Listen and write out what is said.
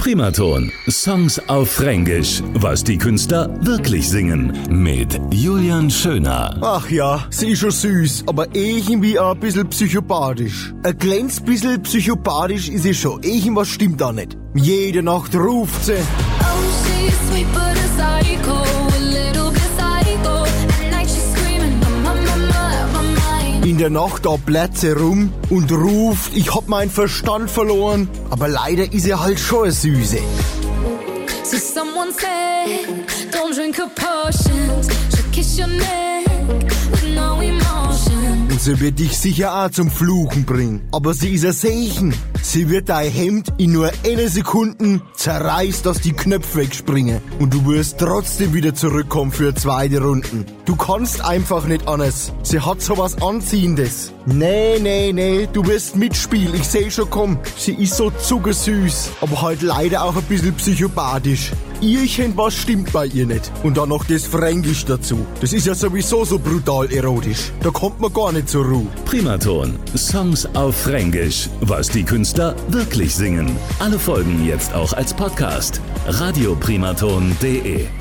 Primaton. Songs auf Fränkisch. Was die Künstler wirklich singen. Mit Julian Schöner. Ach ja, sie ist schon süß, aber irgendwie auch ein bisschen psychopathisch. Ein kleines bisschen psychopathisch ist sie schon. Irgendwas stimmt da nicht. Jede Nacht ruft sie. Oh, der Nacht da Plätze rum und ruft, ich hab meinen Verstand verloren. Aber leider ist er halt schon eine Süße. So someone said, don't drink her potions. She'll kiss your neck sie wird dich sicher auch zum Fluchen bringen. Aber sie ist ein Seichen. Sie wird dein Hemd in nur eine Sekunde zerreißt, dass die Knöpfe wegspringen. Und du wirst trotzdem wieder zurückkommen für zweite Runden. Du kannst einfach nicht anders. Sie hat sowas Anziehendes. Nee, nee, nee, du wirst mitspielen. Ich seh schon, komm. Sie ist so zuckersüß. Aber halt leider auch ein bisschen psychopathisch. Irgendwas stimmt bei ihr nicht. Und dann noch das Fränkisch dazu. Das ist ja sowieso so brutal erotisch. Da kommt man gar nicht zur Ruhe. Primaton. Songs auf Fränkisch. Was die Künstler wirklich singen. Alle Folgen jetzt auch als Podcast. radioprimaton.de